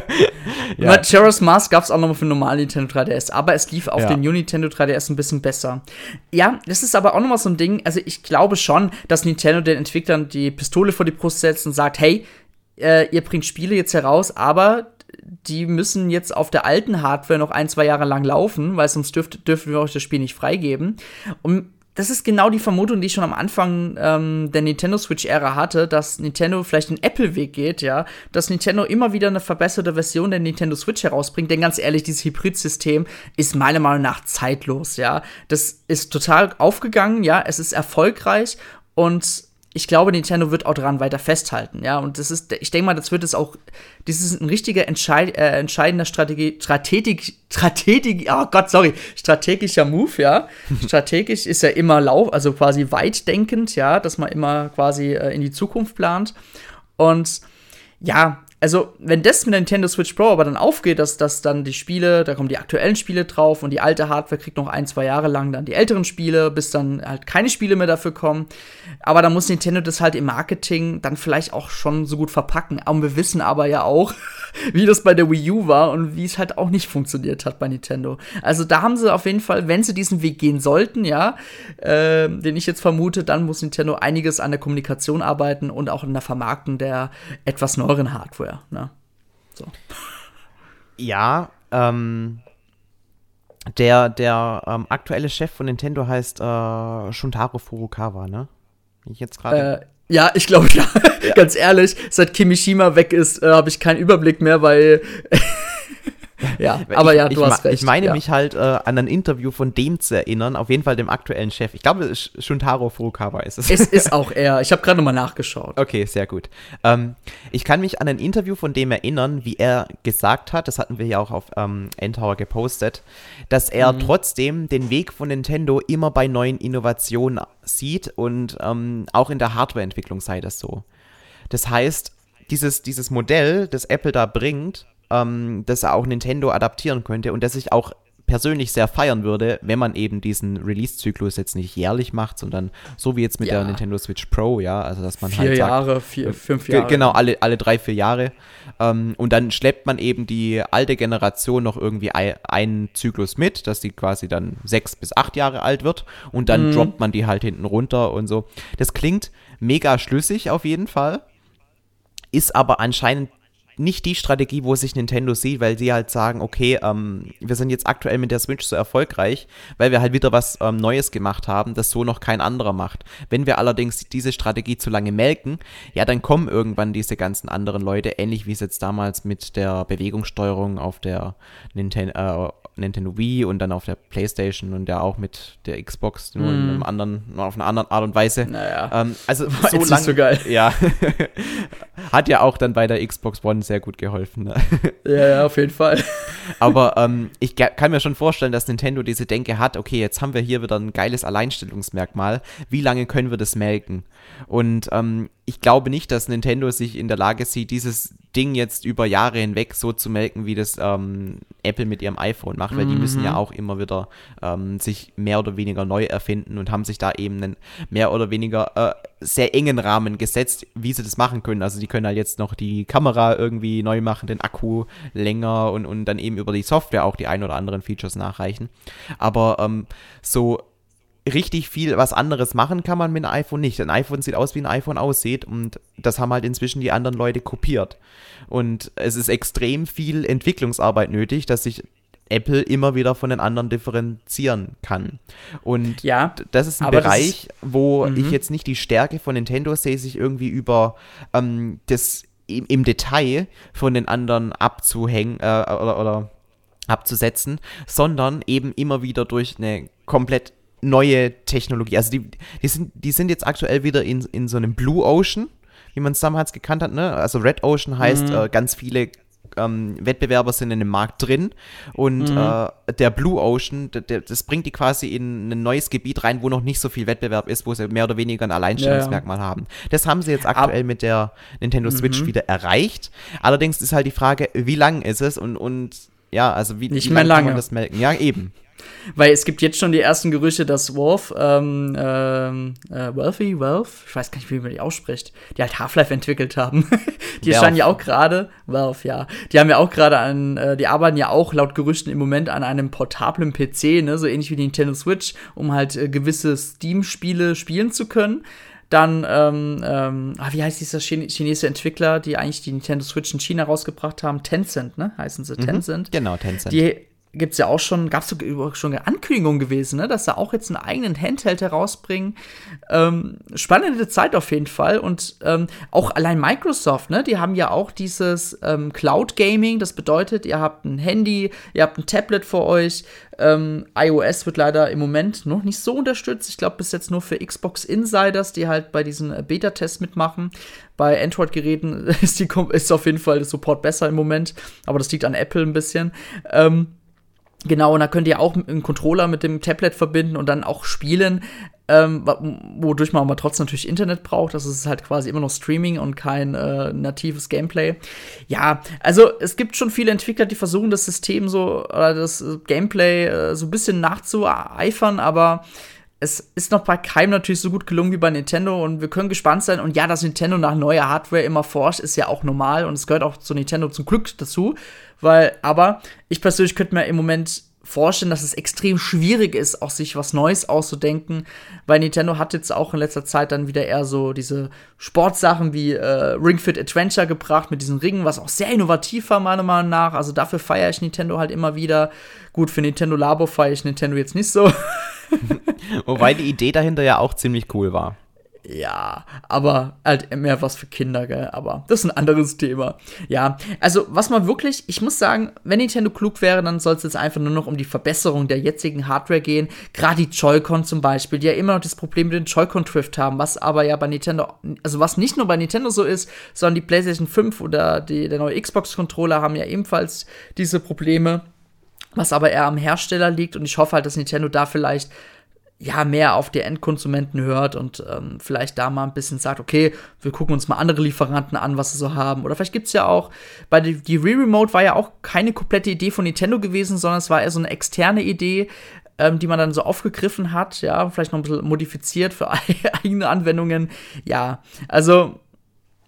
ja. Majora's Mask gab es auch nochmal für normal Nintendo 3DS, aber es lief auf ja. dem New Nintendo 3DS ein bisschen besser. Ja, das ist aber auch nochmal so ein Ding, also ich glaube schon, dass Nintendo den Entwicklern die Pistole vor die Brust setzt und sagt, hey, äh, ihr bringt Spiele jetzt heraus, aber die müssen jetzt auf der alten Hardware noch ein, zwei Jahre lang laufen, weil sonst dürft, dürfen wir euch das Spiel nicht freigeben. Und das ist genau die Vermutung, die ich schon am Anfang ähm, der Nintendo Switch-Ära hatte, dass Nintendo vielleicht den Apple-Weg geht, ja, dass Nintendo immer wieder eine verbesserte Version der Nintendo Switch herausbringt. Denn ganz ehrlich, dieses Hybrid-System ist meiner Meinung nach zeitlos, ja. Das ist total aufgegangen, ja, es ist erfolgreich und ich glaube, Nintendo wird auch daran weiter festhalten, ja. Und das ist, ich denke mal, das wird es auch, das ist ein richtiger entscheid, äh, entscheidender Strategie, Strategik, Strategik, oh Gott, sorry, strategischer Move, ja. Strategisch ist ja immer lauf, also quasi weitdenkend, ja, dass man immer quasi äh, in die Zukunft plant. Und ja, also, wenn das mit der Nintendo Switch Pro aber dann aufgeht, dass, dass dann die Spiele, da kommen die aktuellen Spiele drauf und die alte Hardware kriegt noch ein, zwei Jahre lang dann die älteren Spiele, bis dann halt keine Spiele mehr dafür kommen. Aber da muss Nintendo das halt im Marketing dann vielleicht auch schon so gut verpacken. Und wir wissen aber ja auch, wie das bei der Wii U war und wie es halt auch nicht funktioniert hat bei Nintendo. Also da haben sie auf jeden Fall, wenn sie diesen Weg gehen sollten, ja, äh, den ich jetzt vermute, dann muss Nintendo einiges an der Kommunikation arbeiten und auch in der Vermarktung der etwas neueren Hardware. Software. Ne? So. Ja, ähm, der, der ähm, aktuelle Chef von Nintendo heißt äh, Shuntaro Furukawa, ne? Ich jetzt gerade. Äh, ja, ich glaube ja. ja. Ganz ehrlich, seit Kimishima weg ist, äh, habe ich keinen Überblick mehr, weil ja, aber ja, du ich, hast recht. Ich meine ja. mich halt äh, an ein Interview von dem zu erinnern, auf jeden Fall dem aktuellen Chef. Ich glaube, Shuntaro Furukawa ist es. Es ist auch er. Ich habe gerade nochmal nachgeschaut. Okay, sehr gut. Ähm, ich kann mich an ein Interview von dem erinnern, wie er gesagt hat, das hatten wir ja auch auf ähm, Endtower gepostet, dass er mhm. trotzdem den Weg von Nintendo immer bei neuen Innovationen sieht und ähm, auch in der Hardwareentwicklung sei das so. Das heißt, dieses, dieses Modell, das Apple da bringt, ähm, das auch Nintendo adaptieren könnte und das ich auch persönlich sehr feiern würde, wenn man eben diesen Release-Zyklus jetzt nicht jährlich macht, sondern so wie jetzt mit ja. der Nintendo Switch Pro, ja, also dass man vier halt sagt, Jahre, vier, äh, fünf Jahre. Genau, alle, alle drei, vier Jahre. Ähm, und dann schleppt man eben die alte Generation noch irgendwie ein, einen Zyklus mit, dass die quasi dann sechs bis acht Jahre alt wird und dann mhm. droppt man die halt hinten runter und so. Das klingt mega schlüssig auf jeden Fall, ist aber anscheinend nicht die Strategie, wo sich Nintendo sieht, weil sie halt sagen, okay, ähm, wir sind jetzt aktuell mit der Switch so erfolgreich, weil wir halt wieder was ähm, Neues gemacht haben, das so noch kein anderer macht. Wenn wir allerdings diese Strategie zu lange melken, ja, dann kommen irgendwann diese ganzen anderen Leute, ähnlich wie es jetzt damals mit der Bewegungssteuerung auf der Nintendo, äh, Nintendo Wii und dann auf der PlayStation und ja auch mit der Xbox, nur mm. in einem mhm. anderen, nur auf eine andere Art und Weise. Naja. Ähm, also so lange. So geil. Ja. Hat ja auch dann bei der Xbox One sehr gut geholfen. Ne? Ja, ja, auf jeden Fall. Aber ähm, ich kann mir schon vorstellen, dass Nintendo diese Denke hat, okay, jetzt haben wir hier wieder ein geiles Alleinstellungsmerkmal. Wie lange können wir das melken? Und ähm, ich glaube nicht, dass Nintendo sich in der Lage sieht, dieses Ding jetzt über Jahre hinweg so zu melken, wie das ähm, Apple mit ihrem iPhone macht, weil mhm. die müssen ja mhm. auch immer wieder ähm, sich mehr oder weniger neu erfinden und haben sich da eben einen mehr oder weniger äh, sehr engen Rahmen gesetzt, wie sie das machen können. Also die können halt jetzt noch die Kamera irgendwie neu machen, den Akku länger und, und dann eben über die Software auch die ein oder anderen Features nachreichen. Aber ähm, so richtig viel was anderes machen kann man mit einem iPhone nicht. Ein iPhone sieht aus, wie ein iPhone aussieht und das haben halt inzwischen die anderen Leute kopiert. Und es ist extrem viel Entwicklungsarbeit nötig, dass sich Apple immer wieder von den anderen differenzieren kann. Und ja, das ist ein Bereich, ist, wo ich mhm. jetzt nicht die Stärke von Nintendo sehe, sich irgendwie über ähm, das im, im, Detail von den anderen abzuhängen äh, oder, oder abzusetzen, sondern eben immer wieder durch eine komplett neue Technologie. Also die, die, sind, die sind jetzt aktuell wieder in, in so einem Blue Ocean, wie man es damals gekannt hat. Ne? Also Red Ocean heißt, mhm. äh, ganz viele ähm, Wettbewerber sind in dem Markt drin und mhm. äh, der Blue Ocean, der, das bringt die quasi in ein neues Gebiet rein, wo noch nicht so viel Wettbewerb ist, wo sie mehr oder weniger ein Alleinstellungsmerkmal ja. haben. Das haben sie jetzt aktuell Ab mit der Nintendo Switch mhm. wieder erreicht. Allerdings ist halt die Frage, wie lang ist es und, und ja, also wie, nicht wie lange kann man das melken? Ja, eben. Weil es gibt jetzt schon die ersten Gerüchte, dass Wolf, ähm, ähm, äh, Wealthy, Wealth, ich weiß gar nicht, wie man die ausspricht, die halt Half-Life entwickelt haben. die scheinen ja auch gerade, Valve, ja, die haben ja auch gerade an, äh, die arbeiten ja auch laut Gerüchten im Moment an einem portablen PC, ne, so ähnlich wie die Nintendo Switch, um halt äh, gewisse Steam-Spiele spielen zu können. Dann, ähm, ähm, ah, wie heißt dieser Chine chinesische Entwickler, die eigentlich die Nintendo Switch in China rausgebracht haben? Tencent, ne? Heißen sie mhm, Tencent. Genau, Tencent. Die gibt es ja auch schon, gab es schon eine Ankündigung gewesen, ne, dass sie auch jetzt einen eigenen Handheld herausbringen. Ähm, spannende Zeit auf jeden Fall. Und ähm, auch allein Microsoft, ne, die haben ja auch dieses ähm, Cloud Gaming. Das bedeutet, ihr habt ein Handy, ihr habt ein Tablet vor euch. Ähm, iOS wird leider im Moment noch nicht so unterstützt. Ich glaube, bis jetzt nur für Xbox Insiders, die halt bei diesen äh, Beta-Tests mitmachen. Bei Android-Geräten ist, ist auf jeden Fall der Support besser im Moment. Aber das liegt an Apple ein bisschen. Ähm, Genau, und da könnt ihr auch einen Controller mit dem Tablet verbinden und dann auch spielen, ähm, wodurch man aber trotzdem natürlich Internet braucht. Das ist halt quasi immer noch Streaming und kein äh, natives Gameplay. Ja, also es gibt schon viele Entwickler, die versuchen, das System so, oder das Gameplay äh, so ein bisschen nachzueifern, aber es ist noch bei keinem natürlich so gut gelungen wie bei Nintendo und wir können gespannt sein. Und ja, dass Nintendo nach neuer Hardware immer forscht, ist ja auch normal und es gehört auch zu Nintendo zum Glück dazu. Weil, aber ich persönlich könnte mir im Moment vorstellen, dass es extrem schwierig ist, auch sich was Neues auszudenken, weil Nintendo hat jetzt auch in letzter Zeit dann wieder eher so diese Sportsachen wie äh, Ring Fit Adventure gebracht mit diesen Ringen, was auch sehr innovativ war, meiner Meinung nach. Also dafür feiere ich Nintendo halt immer wieder. Gut, für Nintendo Labo feiere ich Nintendo jetzt nicht so. Wobei die Idee dahinter ja auch ziemlich cool war. Ja, aber halt mehr was für Kinder, gell? Aber das ist ein anderes Thema. Ja, also was man wirklich, ich muss sagen, wenn Nintendo klug wäre, dann soll es jetzt einfach nur noch um die Verbesserung der jetzigen Hardware gehen. Gerade die Joy-Con zum Beispiel, die ja immer noch das Problem mit den Joy-Con-Drift haben, was aber ja bei Nintendo, also was nicht nur bei Nintendo so ist, sondern die PlayStation 5 oder die, der neue Xbox-Controller haben ja ebenfalls diese Probleme was aber eher am Hersteller liegt und ich hoffe halt, dass Nintendo da vielleicht ja, mehr auf die Endkonsumenten hört und ähm, vielleicht da mal ein bisschen sagt, okay, wir gucken uns mal andere Lieferanten an, was sie so haben. Oder vielleicht gibt es ja auch, bei die, die Re-Remote war ja auch keine komplette Idee von Nintendo gewesen, sondern es war eher so eine externe Idee, ähm, die man dann so aufgegriffen hat, ja, vielleicht noch ein bisschen modifiziert für eigene Anwendungen. Ja, also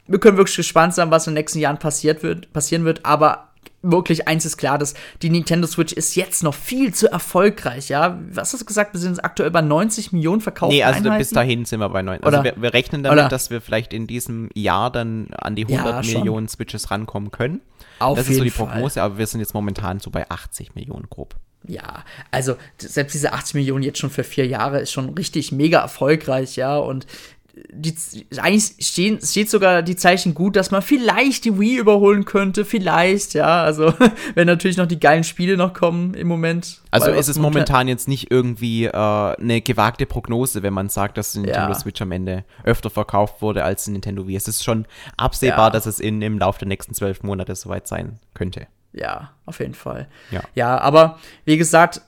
wir können wirklich gespannt sein, was in den nächsten Jahren passiert wird, passieren wird, aber wirklich eins ist klar, dass die Nintendo Switch ist jetzt noch viel zu erfolgreich, ja. Was hast du gesagt? Wir sind aktuell bei 90 Millionen verkauft. Nee, also Einheiten? bis dahin sind wir bei 90. Also wir, wir, rechnen damit, oder? dass wir vielleicht in diesem Jahr dann an die 100 ja, Millionen Switches rankommen können. Auf das ist so die Prognose, Fall. aber wir sind jetzt momentan so bei 80 Millionen grob. Ja, also selbst diese 80 Millionen jetzt schon für vier Jahre ist schon richtig mega erfolgreich, ja. Und die, eigentlich stehen, steht sogar die Zeichen gut, dass man vielleicht die Wii überholen könnte, vielleicht, ja, also wenn natürlich noch die geilen Spiele noch kommen im Moment. Also ist es momentan jetzt nicht irgendwie äh, eine gewagte Prognose, wenn man sagt, dass die Nintendo ja. Switch am Ende öfter verkauft wurde als die Nintendo Wii. Es ist schon absehbar, ja. dass es in, im Laufe der nächsten zwölf Monate soweit sein könnte. Ja, auf jeden Fall. Ja. ja, aber wie gesagt,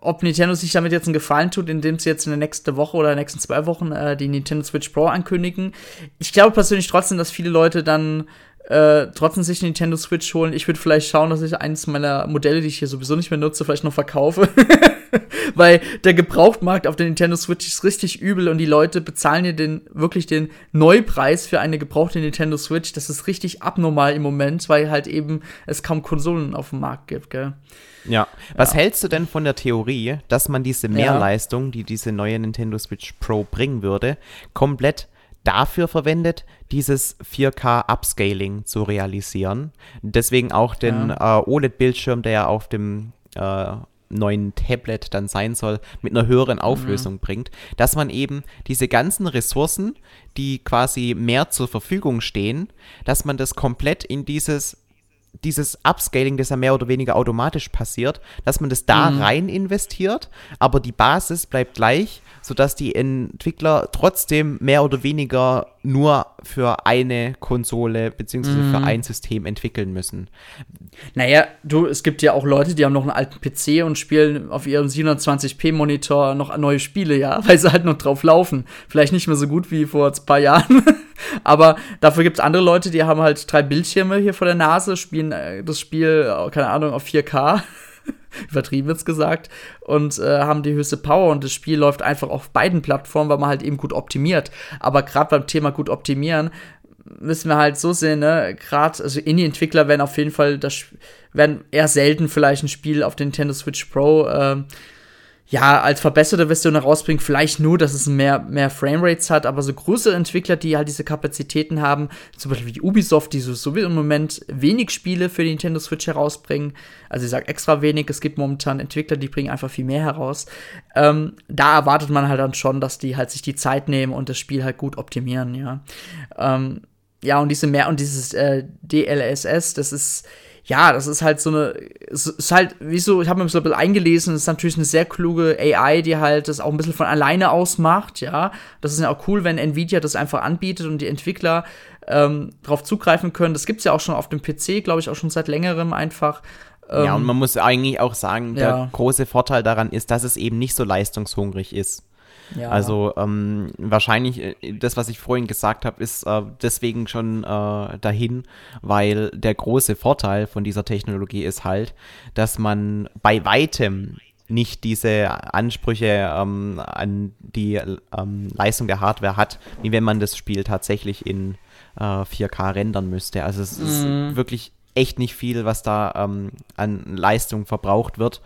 ob Nintendo sich damit jetzt einen Gefallen tut, indem sie jetzt in der nächsten Woche oder in den nächsten zwei Wochen äh, die Nintendo Switch Pro ankündigen. Ich glaube persönlich trotzdem, dass viele Leute dann äh, trotzdem sich eine Nintendo Switch holen. Ich würde vielleicht schauen, dass ich eines meiner Modelle, die ich hier sowieso nicht mehr nutze, vielleicht noch verkaufe. Weil der Gebrauchtmarkt auf der Nintendo Switch ist richtig übel und die Leute bezahlen hier den, wirklich den Neupreis für eine gebrauchte Nintendo Switch. Das ist richtig abnormal im Moment, weil halt eben es kaum Konsolen auf dem Markt gibt, gell? Ja. Was ja. hältst du denn von der Theorie, dass man diese Mehrleistung, die diese neue Nintendo Switch Pro bringen würde, komplett dafür verwendet, dieses 4K Upscaling zu realisieren? Deswegen auch den ja. äh, OLED-Bildschirm, der ja auf dem äh, neuen Tablet dann sein soll, mit einer höheren Auflösung mhm. bringt, dass man eben diese ganzen Ressourcen, die quasi mehr zur Verfügung stehen, dass man das komplett in dieses dieses Upscaling, das ja mehr oder weniger automatisch passiert, dass man das da mhm. rein investiert, aber die Basis bleibt gleich, sodass die Entwickler trotzdem mehr oder weniger nur für eine Konsole bzw. Mhm. für ein System entwickeln müssen. Naja, du, es gibt ja auch Leute, die haben noch einen alten PC und spielen auf ihrem 720p-Monitor noch neue Spiele, ja, weil sie halt noch drauf laufen. Vielleicht nicht mehr so gut wie vor ein paar Jahren, aber dafür gibt es andere Leute, die haben halt drei Bildschirme hier vor der Nase, spielen äh, das Spiel, äh, keine Ahnung, auf 4K übertrieben jetzt gesagt, und äh, haben die höchste Power und das Spiel läuft einfach auf beiden Plattformen, weil man halt eben gut optimiert. Aber gerade beim Thema gut optimieren müssen wir halt so sehen, ne, gerade, also Indie-Entwickler werden auf jeden Fall, das werden eher selten vielleicht ein Spiel auf den Nintendo Switch Pro äh, ja, als verbesserte Version herausbringen, vielleicht nur, dass es mehr, mehr Framerates hat, aber so größere Entwickler, die halt diese Kapazitäten haben, zum Beispiel wie Ubisoft, die so, so im Moment wenig Spiele für die Nintendo Switch herausbringen, also ich sag extra wenig, es gibt momentan Entwickler, die bringen einfach viel mehr heraus, ähm, da erwartet man halt dann schon, dass die halt sich die Zeit nehmen und das Spiel halt gut optimieren, ja. Ähm, ja, und diese mehr, und dieses äh, DLSS, das ist, ja, das ist halt so eine, es ist halt, wie so, ich habe mir so ein bisschen eingelesen, es ist natürlich eine sehr kluge AI, die halt das auch ein bisschen von alleine aus macht, ja. Das ist ja auch cool, wenn Nvidia das einfach anbietet und die Entwickler ähm, darauf zugreifen können. Das gibt es ja auch schon auf dem PC, glaube ich, auch schon seit längerem einfach. Ähm, ja, und man muss eigentlich auch sagen, der ja. große Vorteil daran ist, dass es eben nicht so leistungshungrig ist. Ja. Also ähm, wahrscheinlich, äh, das, was ich vorhin gesagt habe, ist äh, deswegen schon äh, dahin, weil der große Vorteil von dieser Technologie ist halt, dass man bei weitem nicht diese Ansprüche ähm, an die ähm, Leistung der Hardware hat, wie wenn man das Spiel tatsächlich in äh, 4K rendern müsste. Also es mhm. ist wirklich echt nicht viel, was da ähm, an Leistung verbraucht wird.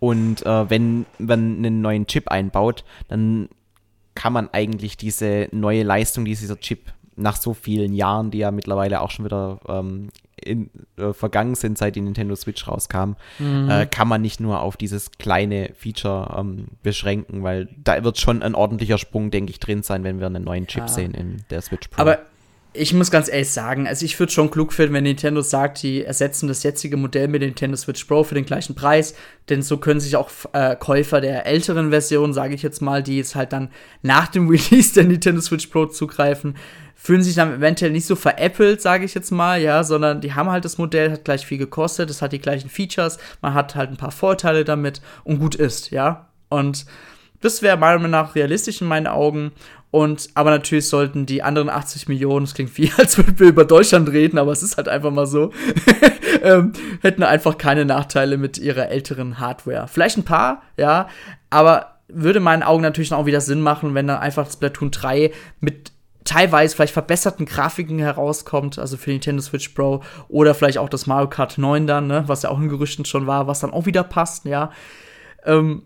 Und äh, wenn man einen neuen Chip einbaut, dann kann man eigentlich diese neue Leistung, die dieser Chip nach so vielen Jahren, die ja mittlerweile auch schon wieder ähm, in, äh, vergangen sind, seit die Nintendo Switch rauskam, mhm. äh, kann man nicht nur auf dieses kleine Feature ähm, beschränken, weil da wird schon ein ordentlicher Sprung, denke ich, drin sein, wenn wir einen neuen Chip ja. sehen in der Switch Pro. Aber ich muss ganz ehrlich sagen, also ich würde schon klug finden, wenn Nintendo sagt, die ersetzen das jetzige Modell mit Nintendo Switch Pro für den gleichen Preis, denn so können sich auch äh, Käufer der älteren Version, sage ich jetzt mal, die jetzt halt dann nach dem Release der Nintendo Switch Pro zugreifen, fühlen sich dann eventuell nicht so veräppelt, sage ich jetzt mal, ja, sondern die haben halt das Modell, hat gleich viel gekostet, es hat die gleichen Features, man hat halt ein paar Vorteile damit und gut ist, ja. Und das wäre meiner Meinung nach realistisch in meinen Augen. Und aber natürlich sollten die anderen 80 Millionen, das klingt wie, als würden wir über Deutschland reden, aber es ist halt einfach mal so, ähm, hätten einfach keine Nachteile mit ihrer älteren Hardware. Vielleicht ein paar, ja, aber würde in meinen Augen natürlich auch wieder Sinn machen, wenn dann einfach Splatoon 3 mit teilweise vielleicht verbesserten Grafiken herauskommt, also für Nintendo Switch Pro oder vielleicht auch das Mario Kart 9 dann, ne, was ja auch in Gerüchten schon war, was dann auch wieder passt, ja. Ähm,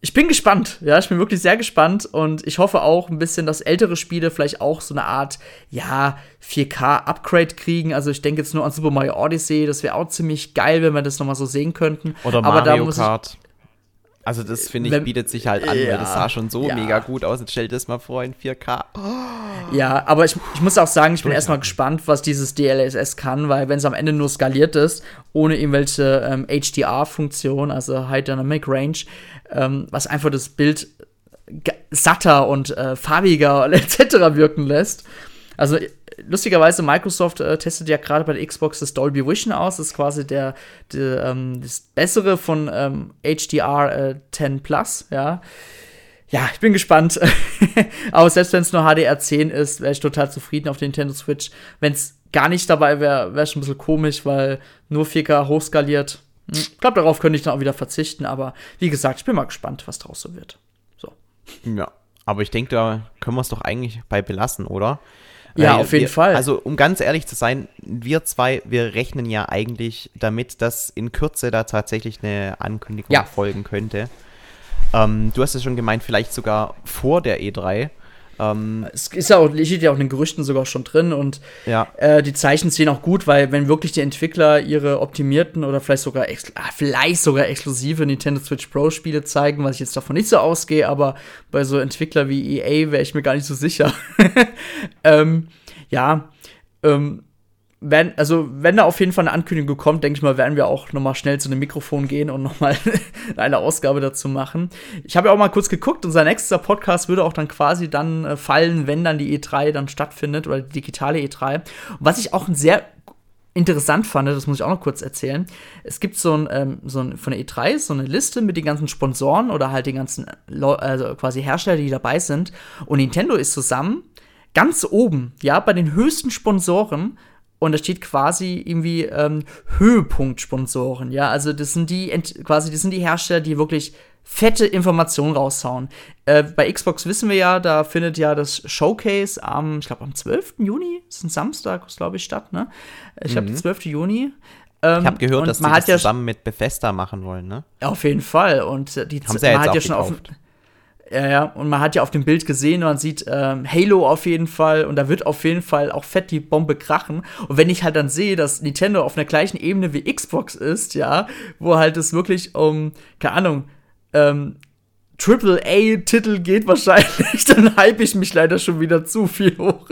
ich bin gespannt, ja, ich bin wirklich sehr gespannt und ich hoffe auch ein bisschen, dass ältere Spiele vielleicht auch so eine Art, ja, 4K-Upgrade kriegen. Also ich denke jetzt nur an Super Mario Odyssey, das wäre auch ziemlich geil, wenn wir das nochmal so sehen könnten. Oder Mario Kart. Also das finde ich wenn, bietet sich halt an, ja, weil das sah schon so ja. mega gut aus. Jetzt stell dir das mal vor in 4K. Oh. Ja, aber ich, ich muss auch sagen, ich bin erstmal gespannt, was dieses DLSS kann, weil wenn es am Ende nur skaliert ist, ohne irgendwelche ähm, HDR-Funktion, also High Dynamic Range, ähm, was einfach das Bild satter und äh, farbiger etc. wirken lässt. Also lustigerweise, Microsoft äh, testet ja gerade bei der Xbox das Dolby Vision aus. Das ist quasi der, der ähm, das Bessere von ähm, HDR äh, 10 Plus, ja. Ja, ich bin gespannt. Aber selbst wenn es nur HDR10 ist, wäre ich total zufrieden auf der Nintendo Switch. Wenn es gar nicht dabei wäre, wäre es schon ein bisschen komisch, weil nur 4K hochskaliert. Hm, ich glaube, darauf könnte ich dann auch wieder verzichten. Aber wie gesagt, ich bin mal gespannt, was draus so wird. So. Ja, aber ich denke, da können wir es doch eigentlich bei belassen, oder? Ja, auf jeden wir, Fall. Also, um ganz ehrlich zu sein, wir zwei, wir rechnen ja eigentlich damit, dass in Kürze da tatsächlich eine Ankündigung ja. folgen könnte. Ähm, du hast es schon gemeint, vielleicht sogar vor der E3. Ähm, es ist ja auch, steht ja auch in den Gerüchten sogar schon drin und ja. äh, die Zeichen sehen auch gut, weil wenn wirklich die Entwickler ihre optimierten oder vielleicht sogar ah, vielleicht sogar exklusive Nintendo Switch Pro Spiele zeigen, was ich jetzt davon nicht so ausgehe, aber bei so Entwickler wie EA wäre ich mir gar nicht so sicher. ähm, ja, ähm, wenn, also wenn da auf jeden Fall eine Ankündigung kommt, denke ich mal, werden wir auch noch mal schnell zu einem Mikrofon gehen und noch mal eine Ausgabe dazu machen. Ich habe ja auch mal kurz geguckt, unser nächster Podcast würde auch dann quasi dann äh, fallen, wenn dann die E3 dann stattfindet oder die digitale E3. Und was ich auch ein sehr interessant fand, das muss ich auch noch kurz erzählen. Es gibt so ein, ähm, so ein von der E3 so eine Liste mit den ganzen Sponsoren oder halt den ganzen also quasi Hersteller, die dabei sind. Und Nintendo ist zusammen ganz oben, ja, bei den höchsten Sponsoren und da steht quasi irgendwie ähm, Höhepunkt-Sponsoren, ja. Also das sind die quasi, das sind die Hersteller, die wirklich fette Informationen raushauen. Äh, bei Xbox wissen wir ja, da findet ja das Showcase am, ich glaube, am 12. Juni, das ist ein Samstag, glaube ich, statt, ne? Ich glaube, mhm. 12. Juni. Ähm, ich habe gehört, dass sie das ja zusammen mit Bethesda machen wollen, ne? Auf jeden Fall. Und die Haben sie ja jetzt hat ja schon auf ja, ja, und man hat ja auf dem Bild gesehen, man sieht ähm, Halo auf jeden Fall und da wird auf jeden Fall auch fett die Bombe krachen. Und wenn ich halt dann sehe, dass Nintendo auf einer gleichen Ebene wie Xbox ist, ja, wo halt es wirklich um, keine Ahnung, ähm, Triple-A-Titel geht wahrscheinlich, dann hype ich mich leider schon wieder zu viel hoch.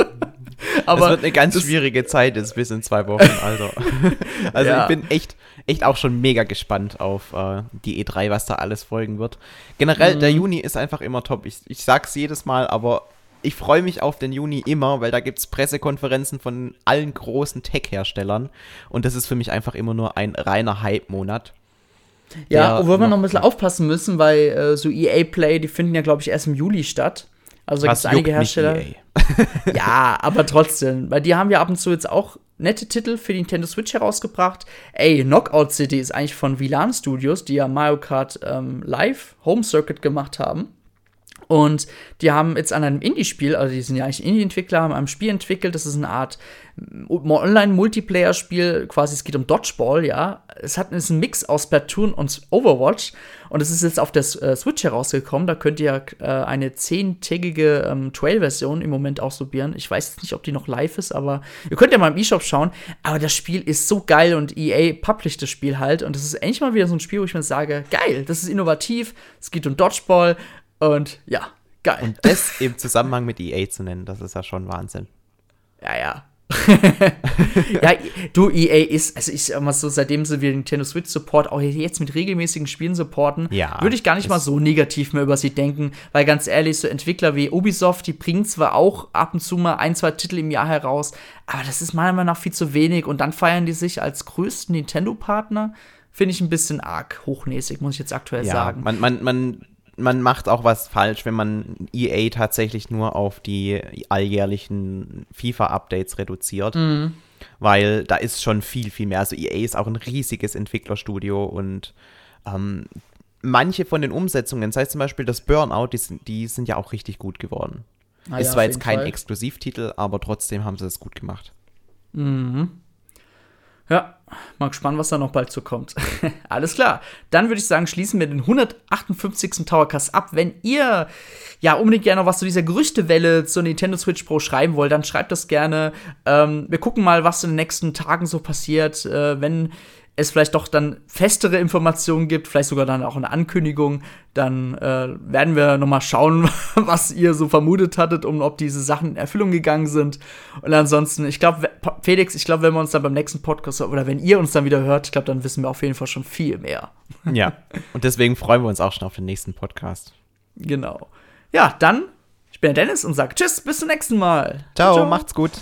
Aber es wird eine ganz schwierige Zeit jetzt bis in zwei Wochen, also. also ja. ich bin echt, echt auch schon mega gespannt auf äh, die E3, was da alles folgen wird. Generell, mhm. der Juni ist einfach immer top. Ich, ich sag's jedes Mal, aber ich freue mich auf den Juni immer, weil da gibt es Pressekonferenzen von allen großen Tech-Herstellern. Und das ist für mich einfach immer nur ein reiner Hype-Monat. Ja, obwohl wir noch ein bisschen aufpassen müssen, weil äh, so EA Play, die finden ja, glaube ich, erst im Juli statt. Also da gibt es einige Hersteller. E ja, aber trotzdem, weil die haben ja ab und zu jetzt auch nette Titel für die Nintendo Switch herausgebracht. Ey, Knockout City ist eigentlich von VLAN Studios, die ja Mario Kart ähm, Live Home Circuit gemacht haben. Und die haben jetzt an einem Indie-Spiel, also die sind ja eigentlich Indie-Entwickler, haben ein Spiel entwickelt, das ist eine Art Online-Multiplayer-Spiel, quasi es geht um Dodgeball, ja. Es hat ist ein Mix aus Splatoon und Overwatch und es ist jetzt auf der äh, Switch herausgekommen. Da könnt ihr äh, eine zehntägige ähm, Trail-Version im Moment ausprobieren. Ich weiß jetzt nicht, ob die noch live ist, aber ihr könnt ja mal im E-Shop schauen. Aber das Spiel ist so geil und EA published das Spiel halt und das ist endlich mal wieder so ein Spiel, wo ich mir sage, geil, das ist innovativ, es geht um Dodgeball und ja, geil. Und das im Zusammenhang mit EA zu nennen, das ist ja schon Wahnsinn. Ja, ja. ja, du, EA ist, also ich sag mal so, seitdem sie wir Nintendo Switch Support auch jetzt mit regelmäßigen Spielen supporten, ja, würde ich gar nicht mal so negativ mehr über sie denken, weil ganz ehrlich, so Entwickler wie Ubisoft, die bringen zwar auch ab und zu mal ein, zwei Titel im Jahr heraus, aber das ist meiner Meinung nach viel zu wenig und dann feiern die sich als größten Nintendo-Partner, finde ich ein bisschen arg hochnäsig, muss ich jetzt aktuell ja, sagen. Man, man, man man macht auch was falsch, wenn man EA tatsächlich nur auf die alljährlichen FIFA-Updates reduziert. Mhm. Weil da ist schon viel, viel mehr. Also EA ist auch ein riesiges Entwicklerstudio und ähm, manche von den Umsetzungen, sei es zum Beispiel das Burnout, die sind, die sind ja auch richtig gut geworden. Ah, ist ja, zwar jetzt kein Fall. Exklusivtitel, aber trotzdem haben sie es gut gemacht. Mhm. Ja, mal gespannt, was da noch bald so kommt. Alles klar. Dann würde ich sagen, schließen wir den 158. Towercast ab. Wenn ihr ja unbedingt gerne noch was zu dieser Gerüchtewelle zur Nintendo Switch Pro schreiben wollt, dann schreibt das gerne. Ähm, wir gucken mal, was in den nächsten Tagen so passiert. Äh, wenn es vielleicht doch dann festere Informationen gibt, vielleicht sogar dann auch eine Ankündigung, dann äh, werden wir noch mal schauen, was ihr so vermutet hattet und ob diese Sachen in Erfüllung gegangen sind. Und ansonsten, ich glaube, Felix, ich glaube, wenn wir uns dann beim nächsten Podcast oder wenn ihr uns dann wieder hört, ich glaube, dann wissen wir auf jeden Fall schon viel mehr. Ja, und deswegen freuen wir uns auch schon auf den nächsten Podcast. Genau. Ja, dann, ich bin der Dennis und sage Tschüss, bis zum nächsten Mal. ciao. ciao. macht's gut.